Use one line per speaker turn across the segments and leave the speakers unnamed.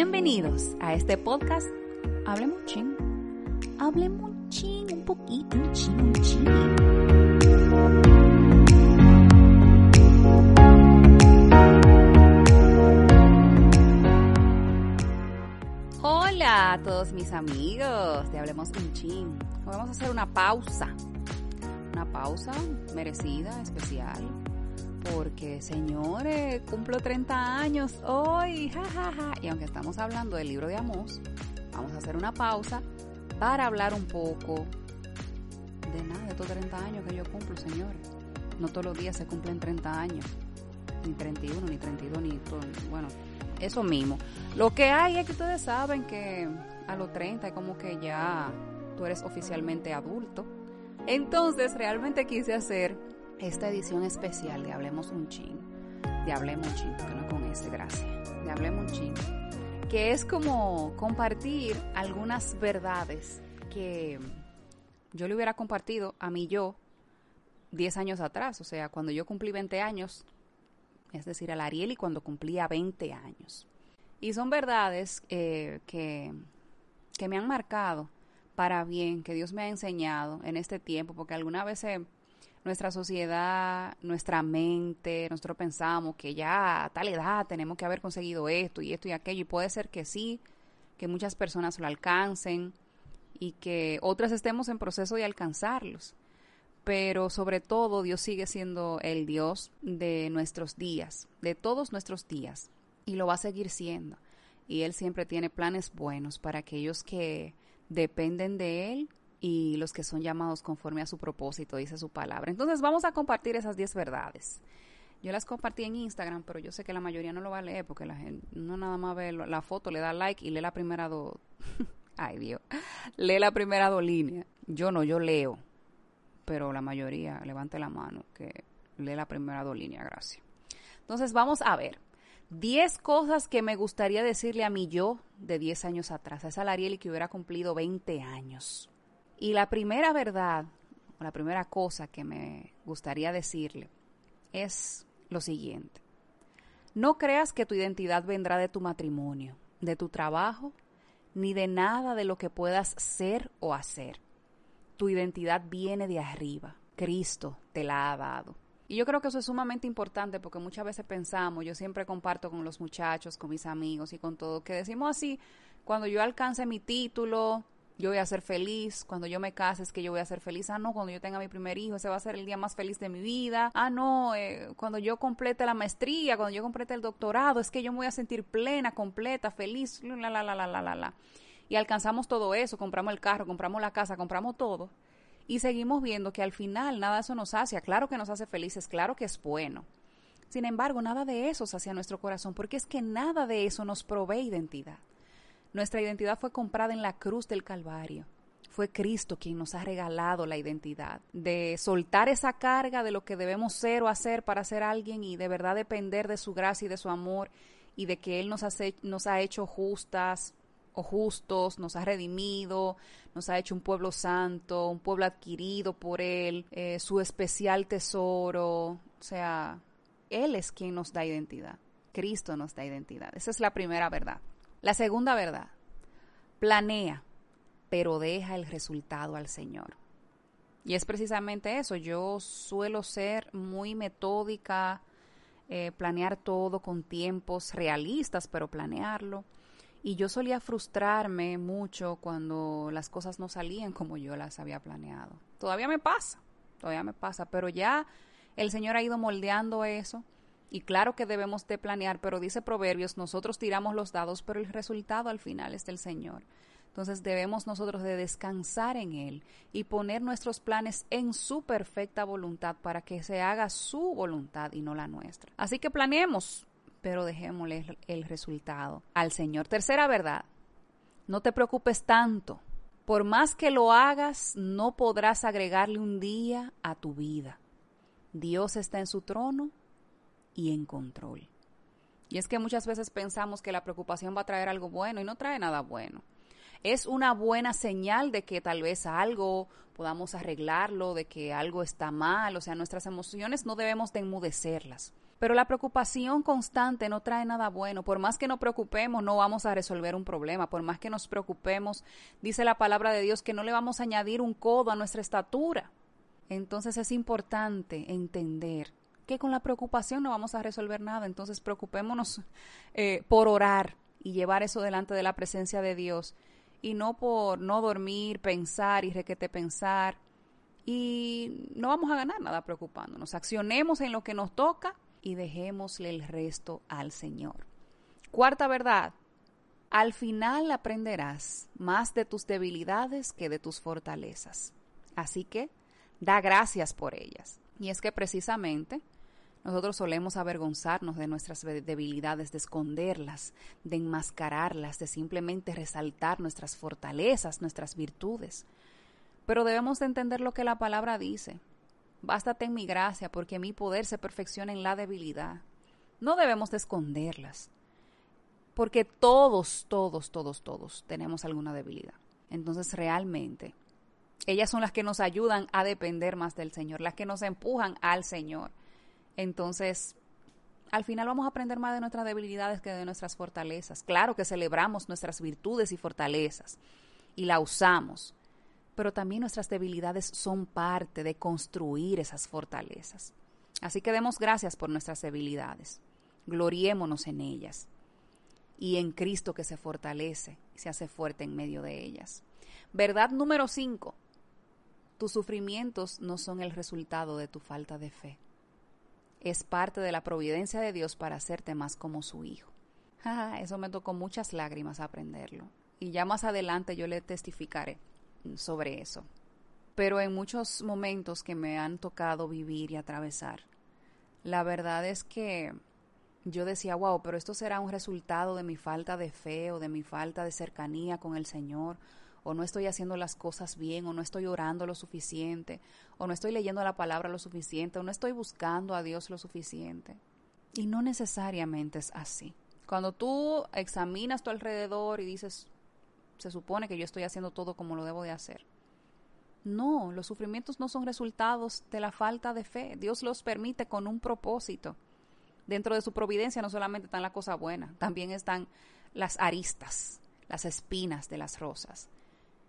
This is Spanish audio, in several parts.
Bienvenidos a este podcast. Hablemos ching. Hablemos ching, un poquito, ching, ching. Hola a todos mis amigos de Hablemos un Chin. Vamos a hacer una pausa. Una pausa merecida, especial. Porque, señores, cumplo 30 años hoy. Ja, ja, ja. Y aunque estamos hablando del libro de Amós, vamos a hacer una pausa para hablar un poco de nada, de estos 30 años que yo cumplo, señores. No todos los días se cumplen 30 años. Ni 31, ni 32, ni todo. Bueno, eso mismo. Lo que hay es que ustedes saben que a los 30 es como que ya tú eres oficialmente adulto. Entonces realmente quise hacer esta edición especial de Hablemos un Chin. De Hablemos un Chin, que no con ese, gracias. De Hablemos un Chin. Que es como compartir algunas verdades que yo le hubiera compartido a mí yo 10 años atrás. O sea, cuando yo cumplí 20 años, es decir, al Ariel y cuando cumplía 20 años. Y son verdades eh, que, que me han marcado para bien, que Dios me ha enseñado en este tiempo, porque algunas veces nuestra sociedad, nuestra mente, nosotros pensamos que ya a tal edad tenemos que haber conseguido esto y esto y aquello, y puede ser que sí, que muchas personas lo alcancen y que otras estemos en proceso de alcanzarlos pero sobre todo Dios sigue siendo el Dios de nuestros días, de todos nuestros días, y lo va a seguir siendo. Y Él siempre tiene planes buenos para aquellos que dependen de Él y los que son llamados conforme a su propósito, dice su palabra. Entonces vamos a compartir esas 10 verdades. Yo las compartí en Instagram, pero yo sé que la mayoría no lo va a leer porque la gente no nada más ve la foto, le da like y lee la primera dos. Ay Dios, lee la primera dos líneas. Yo no, yo leo pero la mayoría levante la mano que lee la primera dos líneas, gracias. Entonces vamos a ver. 10 cosas que me gustaría decirle a mi yo de 10 años atrás, a esa Lariel que hubiera cumplido 20 años. Y la primera verdad, la primera cosa que me gustaría decirle es lo siguiente. No creas que tu identidad vendrá de tu matrimonio, de tu trabajo, ni de nada de lo que puedas ser o hacer tu identidad viene de arriba. Cristo te la ha dado. Y yo creo que eso es sumamente importante porque muchas veces pensamos, yo siempre comparto con los muchachos, con mis amigos y con todo, que decimos así, cuando yo alcance mi título, yo voy a ser feliz, cuando yo me case es que yo voy a ser feliz, ah, no, cuando yo tenga mi primer hijo, ese va a ser el día más feliz de mi vida, ah, no, eh, cuando yo complete la maestría, cuando yo complete el doctorado, es que yo me voy a sentir plena, completa, feliz, la, la, la, la, la, la, la. Y alcanzamos todo eso, compramos el carro, compramos la casa, compramos todo, y seguimos viendo que al final nada de eso nos hace, claro que nos hace felices, claro que es bueno. Sin embargo, nada de eso hacia nuestro corazón, porque es que nada de eso nos provee identidad. Nuestra identidad fue comprada en la cruz del Calvario. Fue Cristo quien nos ha regalado la identidad, de soltar esa carga de lo que debemos ser o hacer para ser alguien y de verdad depender de su gracia y de su amor y de que Él nos, ha hecho justas, o justos, nos ha redimido, nos ha hecho un pueblo santo, un pueblo adquirido por Él, eh, su especial tesoro. O sea, Él es quien nos da identidad. Cristo nos da identidad. Esa es la primera verdad. La segunda verdad, planea, pero deja el resultado al Señor. Y es precisamente eso. Yo suelo ser muy metódica, eh, planear todo con tiempos realistas, pero planearlo. Y yo solía frustrarme mucho cuando las cosas no salían como yo las había planeado. Todavía me pasa, todavía me pasa, pero ya el Señor ha ido moldeando eso. Y claro que debemos de planear, pero dice Proverbios, nosotros tiramos los dados, pero el resultado al final es del Señor. Entonces debemos nosotros de descansar en Él y poner nuestros planes en su perfecta voluntad para que se haga su voluntad y no la nuestra. Así que planeemos, pero dejémosle el resultado al Señor. Tercera verdad, no te preocupes tanto. Por más que lo hagas, no podrás agregarle un día a tu vida. Dios está en su trono y en control. Y es que muchas veces pensamos que la preocupación va a traer algo bueno y no trae nada bueno. Es una buena señal de que tal vez algo podamos arreglarlo, de que algo está mal, o sea, nuestras emociones no debemos de enmudecerlas. Pero la preocupación constante no trae nada bueno. Por más que nos preocupemos, no vamos a resolver un problema. Por más que nos preocupemos, dice la palabra de Dios que no le vamos a añadir un codo a nuestra estatura. Entonces es importante entender que con la preocupación no vamos a resolver nada. Entonces preocupémonos eh, por orar y llevar eso delante de la presencia de Dios y no por no dormir, pensar y requete pensar. Y no vamos a ganar nada preocupándonos. Accionemos en lo que nos toca y dejémosle el resto al Señor. Cuarta verdad, al final aprenderás más de tus debilidades que de tus fortalezas. Así que da gracias por ellas. Y es que precisamente nosotros solemos avergonzarnos de nuestras debilidades, de esconderlas, de enmascararlas, de simplemente resaltar nuestras fortalezas, nuestras virtudes. Pero debemos de entender lo que la palabra dice. Bástate en mi gracia, porque mi poder se perfecciona en la debilidad. No debemos de esconderlas, porque todos, todos, todos, todos tenemos alguna debilidad. Entonces realmente ellas son las que nos ayudan a depender más del Señor, las que nos empujan al Señor. Entonces, al final vamos a aprender más de nuestras debilidades que de nuestras fortalezas. Claro que celebramos nuestras virtudes y fortalezas y la usamos, pero también nuestras debilidades son parte de construir esas fortalezas. Así que demos gracias por nuestras debilidades, gloriémonos en ellas y en Cristo que se fortalece y se hace fuerte en medio de ellas. Verdad número 5. Tus sufrimientos no son el resultado de tu falta de fe. Es parte de la providencia de Dios para hacerte más como su hijo. eso me tocó muchas lágrimas aprenderlo. Y ya más adelante yo le testificaré sobre eso. Pero en muchos momentos que me han tocado vivir y atravesar, la verdad es que yo decía, wow, pero esto será un resultado de mi falta de fe o de mi falta de cercanía con el Señor, o no estoy haciendo las cosas bien, o no estoy orando lo suficiente, o no estoy leyendo la palabra lo suficiente, o no estoy buscando a Dios lo suficiente. Y no necesariamente es así. Cuando tú examinas tu alrededor y dices, se supone que yo estoy haciendo todo como lo debo de hacer. No, los sufrimientos no son resultados de la falta de fe. Dios los permite con un propósito. Dentro de su providencia no solamente están las cosas buenas, también están las aristas, las espinas de las rosas,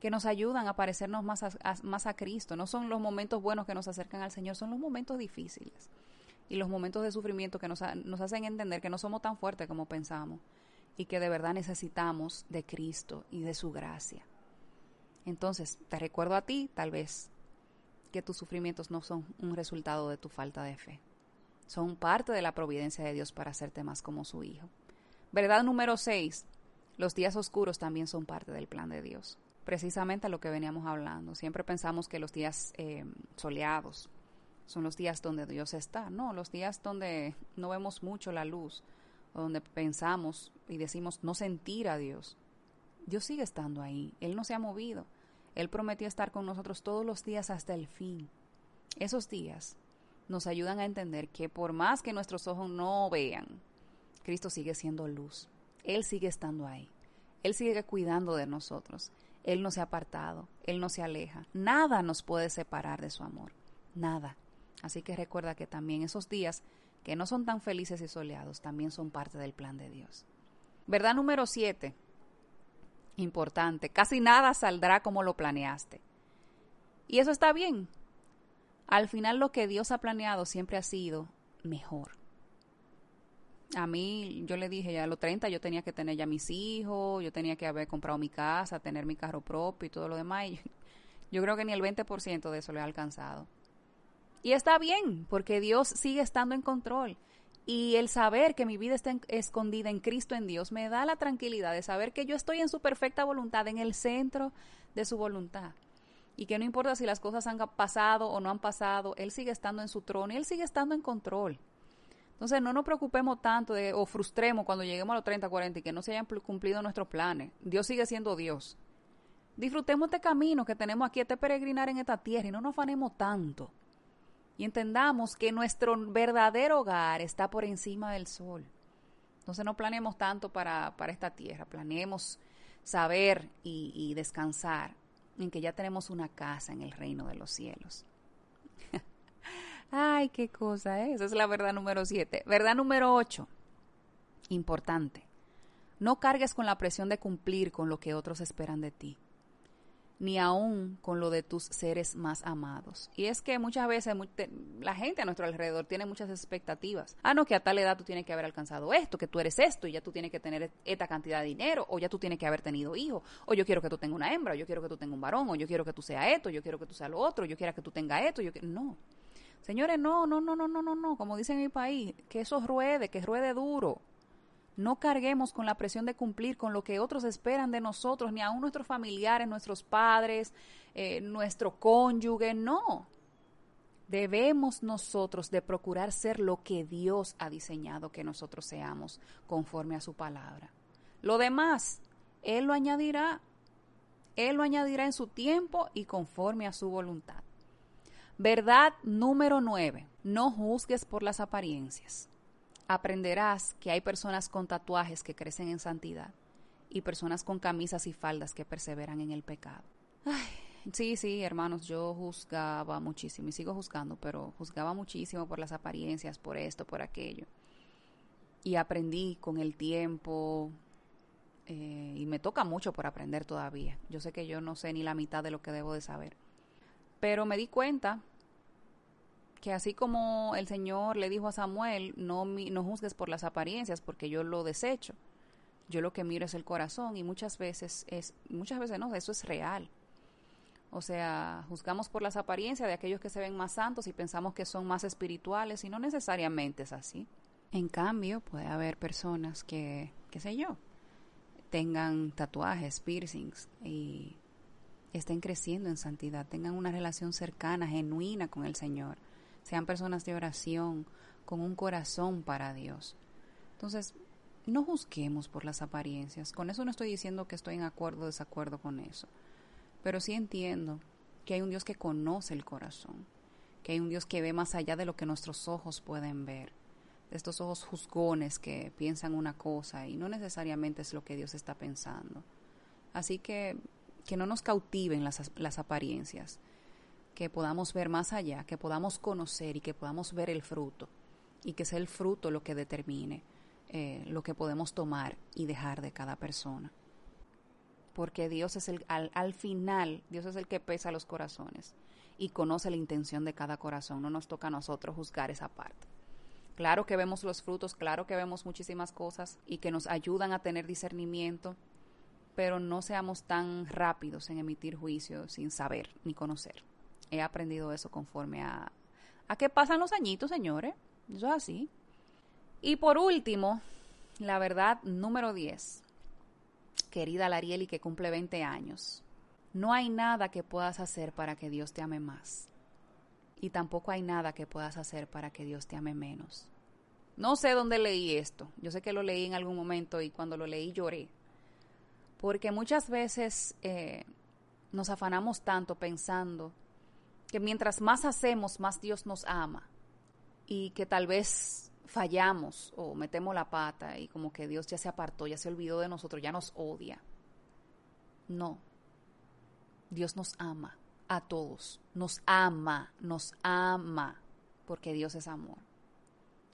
que nos ayudan a parecernos más a, Cristo. No son los momentos buenos que nos acercan al Señor, son los momentos difíciles y los momentos de sufrimiento que nos, nos hacen entender que no somos tan fuertes como pensamos y que de verdad necesitamos de Cristo y de su gracia. Entonces, te recuerdo a ti, tal vez, que tus sufrimientos no son un resultado de tu falta de fe. Son parte de la providencia de Dios para hacerte más como su Hijo. Verdad número 6. Los días oscuros también son parte del plan de Dios. Precisamente lo que veníamos hablando. Siempre pensamos que los días eh, soleados son los días donde Dios está. No, los días donde no vemos mucho la luz, donde pensamos y decimos no sentir a Dios, Dios sigue estando ahí, Él no se ha movido, Él prometió estar con nosotros todos los días hasta el fin. Esos días nos ayudan a entender que por más que nuestros ojos no vean, Cristo sigue siendo luz, Él sigue estando ahí, Él sigue cuidando de nosotros, Él no se ha apartado, Él no se aleja, nada nos puede separar de su amor, nada. Así que recuerda que también esos días que no son tan felices y soleados, también son parte del plan de Dios. Verdad número siete, importante, casi nada saldrá como lo planeaste. Y eso está bien. Al final lo que Dios ha planeado siempre ha sido mejor. A mí, yo le dije ya a los 30 yo tenía que tener ya mis hijos, yo tenía que haber comprado mi casa, tener mi carro propio y todo lo demás. Y yo creo que ni el 20% de eso lo he alcanzado. Y está bien, porque Dios sigue estando en control. Y el saber que mi vida está escondida en Cristo en Dios me da la tranquilidad de saber que yo estoy en su perfecta voluntad, en el centro de su voluntad. Y que no importa si las cosas han pasado o no han pasado, Él sigue estando en su trono y Él sigue estando en control. Entonces no nos preocupemos tanto de, o frustremos cuando lleguemos a los 30, 40 y que no se hayan cumplido nuestros planes. Dios sigue siendo Dios. Disfrutemos este camino que tenemos aquí, este peregrinar en esta tierra y no nos afanemos tanto. Y entendamos que nuestro verdadero hogar está por encima del sol. Entonces no planeemos tanto para, para esta tierra, planeemos saber y, y descansar en que ya tenemos una casa en el reino de los cielos. Ay, qué cosa, ¿eh? Esa es la verdad número siete. Verdad número ocho. Importante. No cargues con la presión de cumplir con lo que otros esperan de ti, ni aún con lo de tus seres más amados. Y es que muchas veces la gente a nuestro alrededor tiene muchas expectativas. Ah, no, que a tal edad tú tienes que haber alcanzado esto, que tú eres esto y ya tú tienes que tener esta cantidad de dinero, o ya tú tienes que haber tenido hijos, o yo quiero que tú tengas una hembra, o yo quiero que tú tengas un varón, o yo quiero que tú seas esto, yo quiero que tú seas lo otro, yo quiero que tú tengas esto, yo quiero... No. Señores, no, no, no, no, no, no, no, como dicen en mi país, que eso ruede, que ruede duro. No carguemos con la presión de cumplir con lo que otros esperan de nosotros, ni aún nuestros familiares, nuestros padres, eh, nuestro cónyuge, no. Debemos nosotros de procurar ser lo que Dios ha diseñado que nosotros seamos conforme a su palabra. Lo demás, Él lo añadirá. Él lo añadirá en su tiempo y conforme a su voluntad. Verdad número 9. No juzgues por las apariencias. Aprenderás que hay personas con tatuajes que crecen en santidad y personas con camisas y faldas que perseveran en el pecado. Ay, sí, sí, hermanos, yo juzgaba muchísimo y sigo juzgando, pero juzgaba muchísimo por las apariencias, por esto, por aquello. Y aprendí con el tiempo, eh, y me toca mucho por aprender todavía. Yo sé que yo no sé ni la mitad de lo que debo de saber. Pero me di cuenta que así como el Señor le dijo a Samuel, no, no juzgues por las apariencias porque yo lo desecho. Yo lo que miro es el corazón y muchas veces es muchas veces no, eso es real. O sea, juzgamos por las apariencias de aquellos que se ven más santos y pensamos que son más espirituales y no necesariamente es así. En cambio, puede haber personas que, qué sé yo, tengan tatuajes, piercings y estén creciendo en santidad, tengan una relación cercana, genuina con el Señor sean personas de oración, con un corazón para Dios. Entonces, no juzguemos por las apariencias. Con eso no estoy diciendo que estoy en acuerdo o desacuerdo con eso. Pero sí entiendo que hay un Dios que conoce el corazón, que hay un Dios que ve más allá de lo que nuestros ojos pueden ver, de estos ojos juzgones que piensan una cosa y no necesariamente es lo que Dios está pensando. Así que que no nos cautiven las, las apariencias, que podamos ver más allá, que podamos conocer y que podamos ver el fruto y que sea el fruto lo que determine eh, lo que podemos tomar y dejar de cada persona. Porque Dios es el, al, al final, Dios es el que pesa los corazones y conoce la intención de cada corazón. No nos toca a nosotros juzgar esa parte. Claro que vemos los frutos, claro que vemos muchísimas cosas y que nos ayudan a tener discernimiento, pero no seamos tan rápidos en emitir juicios sin saber ni conocer he aprendido eso conforme a, a que pasan los añitos, señores. Eso es así. Y por último, la verdad número 10. Querida Larieli, que cumple 20 años. No hay nada que puedas hacer para que Dios te ame más. Y tampoco hay nada que puedas hacer para que Dios te ame menos. No sé dónde leí esto. Yo sé que lo leí en algún momento y cuando lo leí lloré. Porque muchas veces eh, nos afanamos tanto pensando que mientras más hacemos, más Dios nos ama y que tal vez fallamos o metemos la pata y como que Dios ya se apartó, ya se olvidó de nosotros, ya nos odia. No, Dios nos ama a todos, nos ama, nos ama, porque Dios es amor.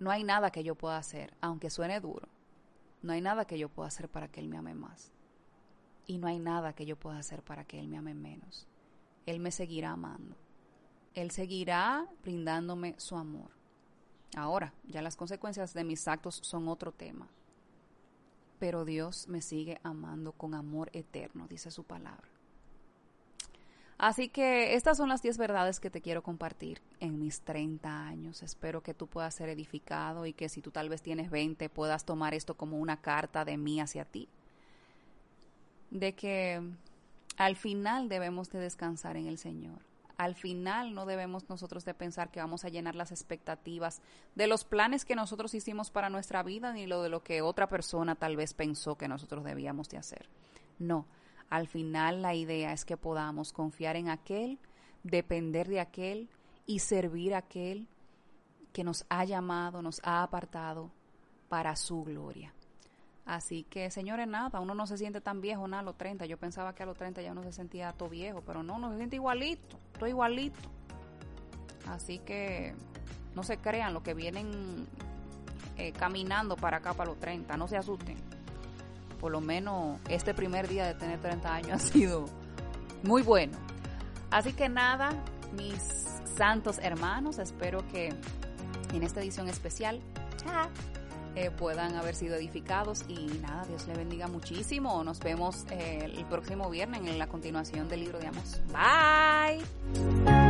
No hay nada que yo pueda hacer, aunque suene duro, no hay nada que yo pueda hacer para que Él me ame más. Y no hay nada que yo pueda hacer para que Él me ame menos. Él me seguirá amando. Él seguirá brindándome su amor. Ahora, ya las consecuencias de mis actos son otro tema. Pero Dios me sigue amando con amor eterno, dice su palabra. Así que estas son las 10 verdades que te quiero compartir en mis 30 años. Espero que tú puedas ser edificado y que si tú tal vez tienes 20 puedas tomar esto como una carta de mí hacia ti. De que al final debemos de descansar en el Señor. Al final no debemos nosotros de pensar que vamos a llenar las expectativas de los planes que nosotros hicimos para nuestra vida ni lo de lo que otra persona tal vez pensó que nosotros debíamos de hacer. No, al final la idea es que podamos confiar en aquel, depender de aquel y servir a aquel que nos ha llamado, nos ha apartado para su gloria. Así que, señores, nada, uno no se siente tan viejo nada a los 30. Yo pensaba que a los 30 ya uno se sentía todo viejo, pero no, no se siente igualito, todo igualito. Así que no se crean los que vienen eh, caminando para acá para los 30, no se asusten por lo menos este primer día de tener 30 años ha sido muy bueno. Así que nada, mis santos hermanos, espero que en esta edición especial eh, puedan haber sido edificados y nada, Dios le bendiga muchísimo. Nos vemos eh, el próximo viernes en la continuación del libro de Amos. Bye.